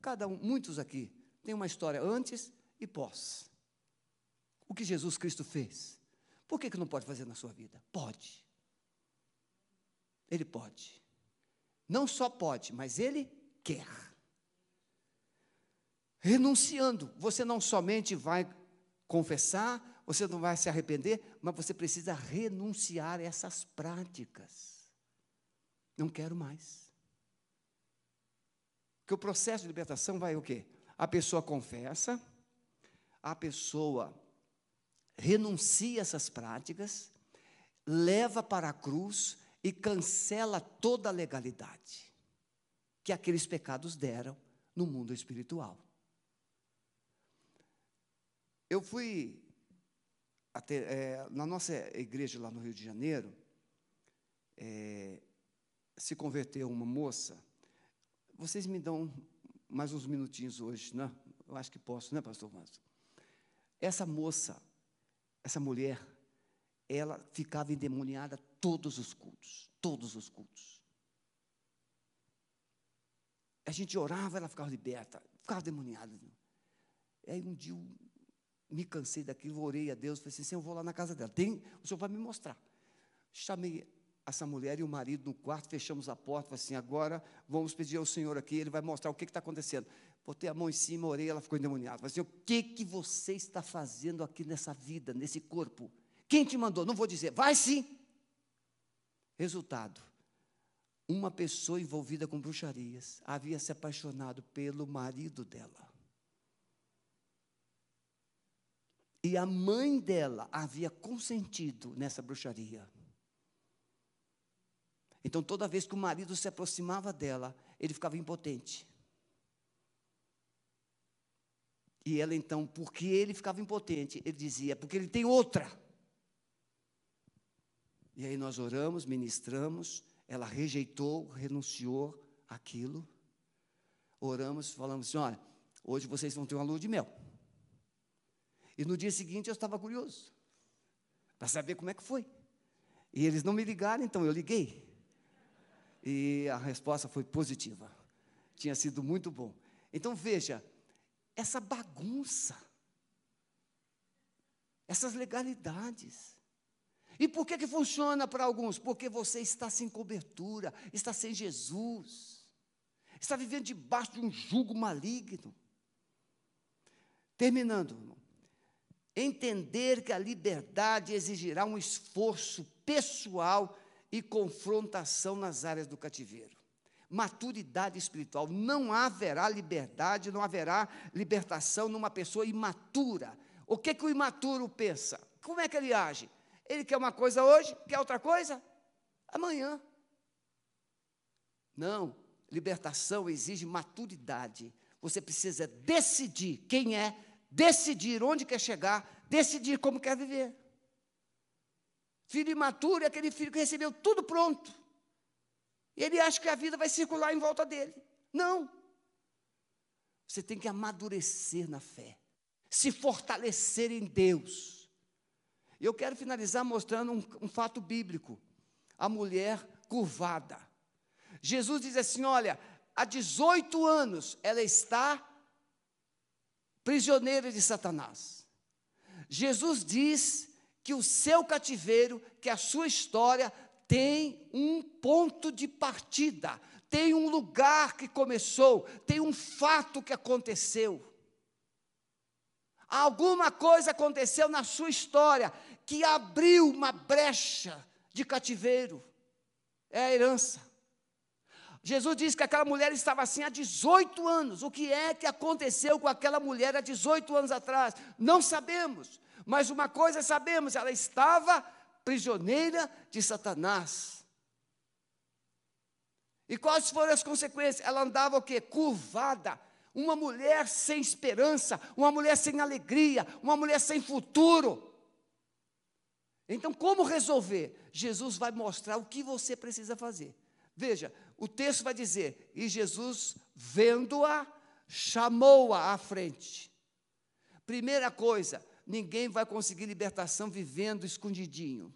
Cada um, muitos aqui, tem uma história antes e pós. O que Jesus Cristo fez. Por que, que não pode fazer na sua vida? Pode. Ele pode. Não só pode, mas ele quer. Renunciando, você não somente vai confessar, você não vai se arrepender, mas você precisa renunciar a essas práticas. Não quero mais. Porque o processo de libertação vai o quê? A pessoa confessa, a pessoa renuncia a essas práticas, leva para a cruz e cancela toda a legalidade que aqueles pecados deram no mundo espiritual. Eu fui até, é, na nossa igreja lá no Rio de Janeiro, é, se converteu uma moça. Vocês me dão mais uns minutinhos hoje, né? Eu acho que posso, né, pastor Márcio? Essa moça, essa mulher, ela ficava endemoniada todos os cultos, todos os cultos. A gente orava, ela ficava liberta, ficava demoniada. Aí um dia me cansei daquilo, orei a Deus, falei assim, Senhor, eu vou lá na casa dela. Tem, o Senhor vai me mostrar. Chamei essa mulher e o marido no quarto, fechamos a porta, falei assim, agora vamos pedir ao Senhor aqui, ele vai mostrar o que está acontecendo. Botei a mão em cima, orei, ela ficou endemoniada. Falei assim, o que, que você está fazendo aqui nessa vida, nesse corpo? Quem te mandou? Não vou dizer. Vai sim. Resultado: uma pessoa envolvida com bruxarias havia se apaixonado pelo marido dela. E a mãe dela havia consentido nessa bruxaria. Então, toda vez que o marido se aproximava dela, ele ficava impotente. E ela, então, porque ele ficava impotente, ele dizia: porque ele tem outra. E aí nós oramos, ministramos, ela rejeitou, renunciou aquilo. Oramos, falamos assim: olha, hoje vocês vão ter uma lua de mel. E no dia seguinte eu estava curioso, para saber como é que foi. E eles não me ligaram, então eu liguei. E a resposta foi positiva. Tinha sido muito bom. Então veja, essa bagunça, essas legalidades, e por que, que funciona para alguns? Porque você está sem cobertura, está sem Jesus, está vivendo debaixo de um jugo maligno. Terminando, entender que a liberdade exigirá um esforço pessoal e confrontação nas áreas do cativeiro. Maturidade espiritual. Não haverá liberdade, não haverá libertação numa pessoa imatura. O que, que o imaturo pensa? Como é que ele age? Ele quer uma coisa hoje, quer outra coisa amanhã. Não, libertação exige maturidade. Você precisa decidir quem é, decidir onde quer chegar, decidir como quer viver. Filho imaturo é aquele filho que recebeu tudo pronto. E ele acha que a vida vai circular em volta dele. Não. Você tem que amadurecer na fé, se fortalecer em Deus. Eu quero finalizar mostrando um, um fato bíblico: a mulher curvada. Jesus diz assim: olha, há 18 anos ela está prisioneira de Satanás. Jesus diz que o seu cativeiro, que a sua história tem um ponto de partida, tem um lugar que começou, tem um fato que aconteceu. Alguma coisa aconteceu na sua história que abriu uma brecha de cativeiro. É a herança. Jesus disse que aquela mulher estava assim há 18 anos. O que é que aconteceu com aquela mulher há 18 anos atrás? Não sabemos. Mas uma coisa sabemos, ela estava prisioneira de Satanás. E quais foram as consequências? Ela andava o quê? Curvada. Uma mulher sem esperança, uma mulher sem alegria, uma mulher sem futuro. Então, como resolver? Jesus vai mostrar o que você precisa fazer. Veja, o texto vai dizer: E Jesus, vendo-a, chamou-a à frente. Primeira coisa, ninguém vai conseguir libertação vivendo escondidinho.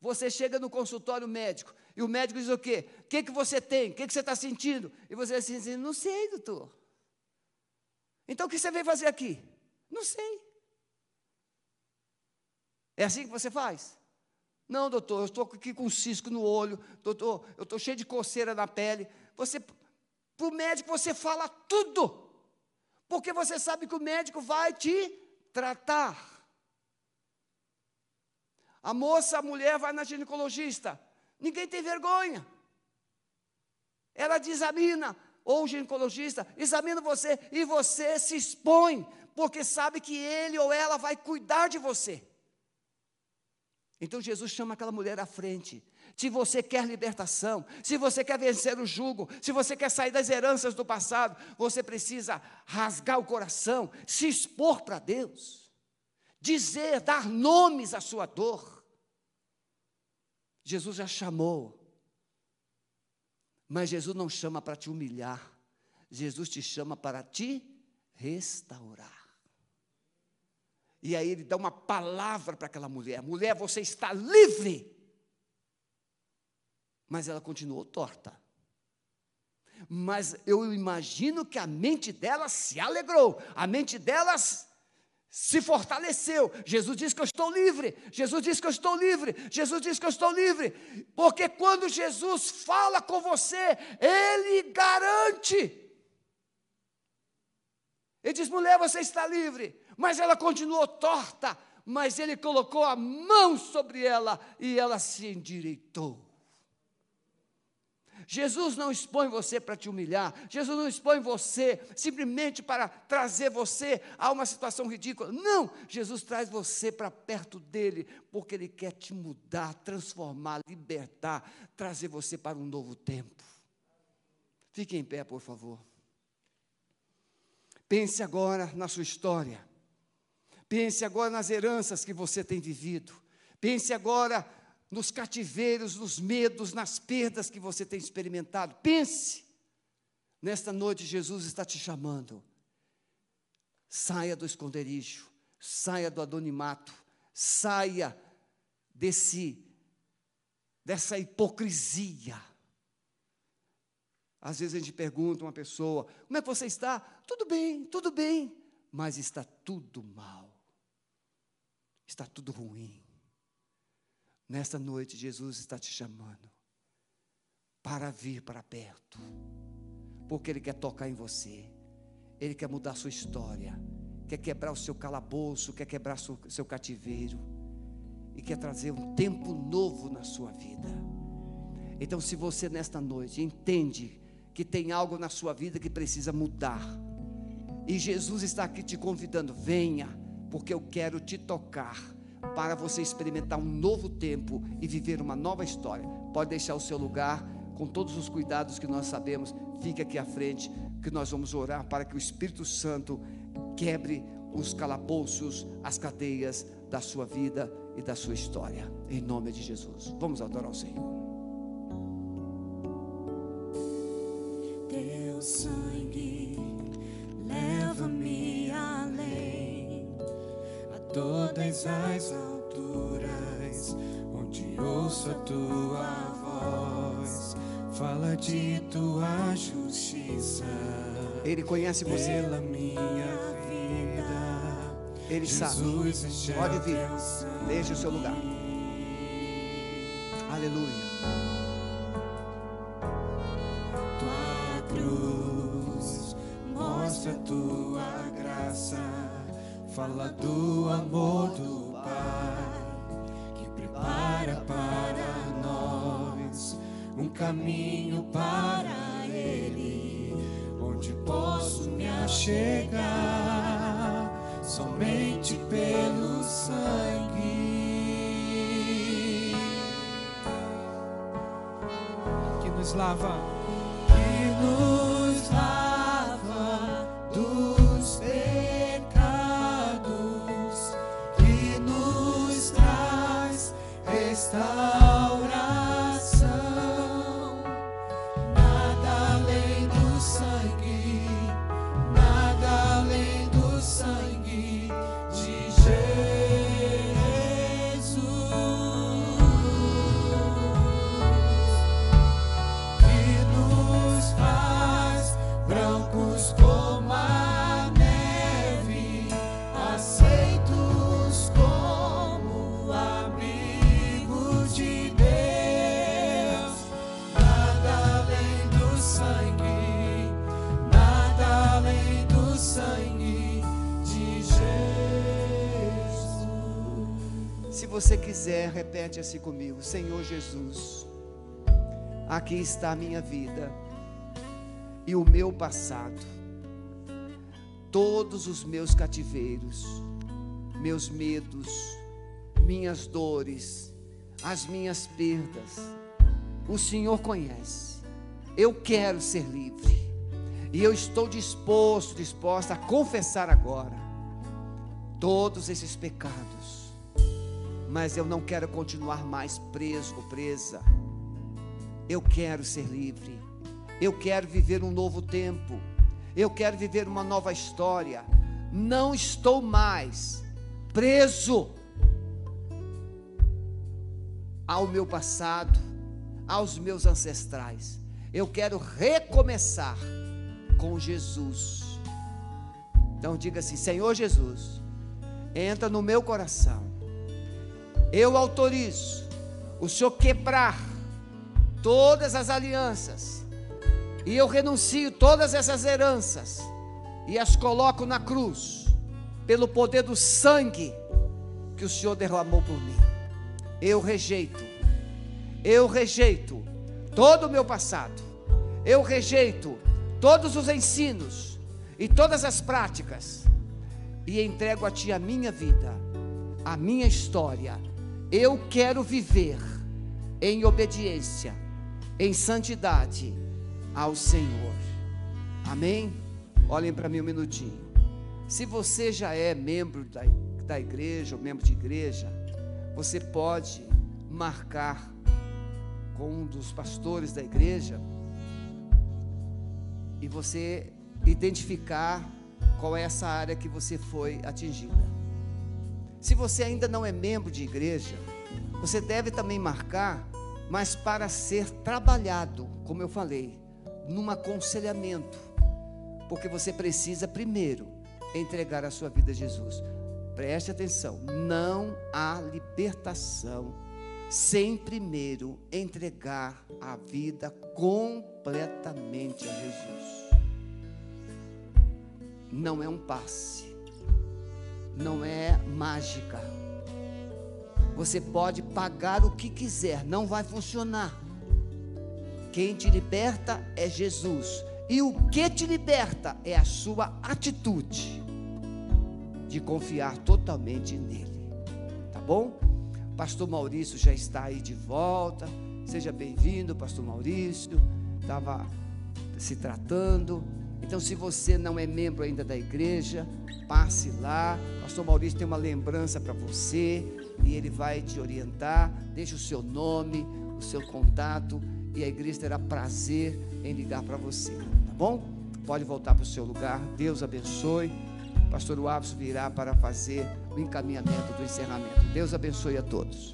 Você chega no consultório médico e o médico diz o quê? O que, que você tem? O que, que você está sentindo? E você diz assim, não sei, doutor. Então o que você veio fazer aqui? Não sei. É assim que você faz? Não, doutor, eu estou aqui com cisco no olho, doutor, eu estou cheio de coceira na pele. Você, para o médico, você fala tudo porque você sabe que o médico vai te tratar. A moça, a mulher vai na ginecologista, ninguém tem vergonha. Ela examina, ou o ginecologista examina você e você se expõe, porque sabe que ele ou ela vai cuidar de você. Então Jesus chama aquela mulher à frente se você quer libertação, se você quer vencer o jugo, se você quer sair das heranças do passado, você precisa rasgar o coração, se expor para Deus, dizer, dar nomes à sua dor. Jesus já chamou, mas Jesus não chama para te humilhar, Jesus te chama para te restaurar. E aí ele dá uma palavra para aquela mulher: mulher, você está livre mas ela continuou torta. Mas eu imagino que a mente dela se alegrou, a mente delas se fortaleceu. Jesus disse que eu estou livre. Jesus disse que eu estou livre. Jesus disse que eu estou livre. Porque quando Jesus fala com você, ele garante. Ele diz: mulher, você está livre. Mas ela continuou torta. Mas ele colocou a mão sobre ela e ela se endireitou. Jesus não expõe você para te humilhar, Jesus não expõe você simplesmente para trazer você a uma situação ridícula. Não, Jesus traz você para perto dele, porque ele quer te mudar, transformar, libertar, trazer você para um novo tempo. Fique em pé, por favor. Pense agora na sua história. Pense agora nas heranças que você tem vivido. Pense agora nos cativeiros, nos medos, nas perdas que você tem experimentado. Pense, nesta noite Jesus está te chamando. Saia do esconderijo, saia do anonimato, saia desse dessa hipocrisia. Às vezes a gente pergunta a uma pessoa: "Como é que você está?" "Tudo bem, tudo bem", mas está tudo mal. Está tudo ruim. Nesta noite, Jesus está te chamando para vir para perto, porque Ele quer tocar em você, Ele quer mudar a sua história, quer quebrar o seu calabouço, quer quebrar o seu cativeiro, e quer trazer um tempo novo na sua vida. Então, se você nesta noite entende que tem algo na sua vida que precisa mudar, e Jesus está aqui te convidando, venha, porque eu quero te tocar para você experimentar um novo tempo e viver uma nova história. Pode deixar o seu lugar com todos os cuidados que nós sabemos. Fique aqui à frente, que nós vamos orar para que o Espírito Santo quebre os calabouços, as cadeias da sua vida e da sua história. Em nome de Jesus. Vamos adorar o Senhor. Tua voz. Fala de tua justiça. Ele conhece você. Pela minha vida. Ele sabe. Jesus, é Pode vir. Deixe o seu lugar. Aleluia. Nos lava, quiser, repete assim comigo: Senhor Jesus, aqui está a minha vida e o meu passado, todos os meus cativeiros, meus medos, minhas dores, as minhas perdas. O Senhor conhece. Eu quero ser livre. E eu estou disposto, disposta a confessar agora todos esses pecados mas eu não quero continuar mais preso ou presa. Eu quero ser livre. Eu quero viver um novo tempo. Eu quero viver uma nova história. Não estou mais preso ao meu passado, aos meus ancestrais. Eu quero recomeçar com Jesus. Então diga assim: Senhor Jesus, entra no meu coração eu autorizo o Senhor quebrar todas as alianças, e eu renuncio todas essas heranças, e as coloco na cruz, pelo poder do sangue que o Senhor derramou por mim. Eu rejeito, eu rejeito todo o meu passado, eu rejeito todos os ensinos e todas as práticas, e entrego a Ti a minha vida, a minha história eu quero viver em obediência, em santidade ao Senhor. Amém? Olhem para mim um minutinho. Se você já é membro da, da igreja, ou membro de igreja, você pode marcar com um dos pastores da igreja e você identificar qual é essa área que você foi atingida. Se você ainda não é membro de igreja, você deve também marcar, mas para ser trabalhado, como eu falei, num aconselhamento, porque você precisa primeiro entregar a sua vida a Jesus. Preste atenção, não há libertação sem primeiro entregar a vida completamente a Jesus. Não é um passe não é mágica. Você pode pagar o que quiser, não vai funcionar. Quem te liberta é Jesus. E o que te liberta é a sua atitude de confiar totalmente nele. Tá bom? Pastor Maurício já está aí de volta. Seja bem-vindo, Pastor Maurício. Estava se tratando. Então, se você não é membro ainda da igreja, passe lá. Pastor Maurício tem uma lembrança para você e ele vai te orientar. Deixe o seu nome, o seu contato e a igreja terá prazer em ligar para você, tá bom? Pode voltar para o seu lugar. Deus abençoe. Pastor Waves virá para fazer o encaminhamento do encerramento. Deus abençoe a todos.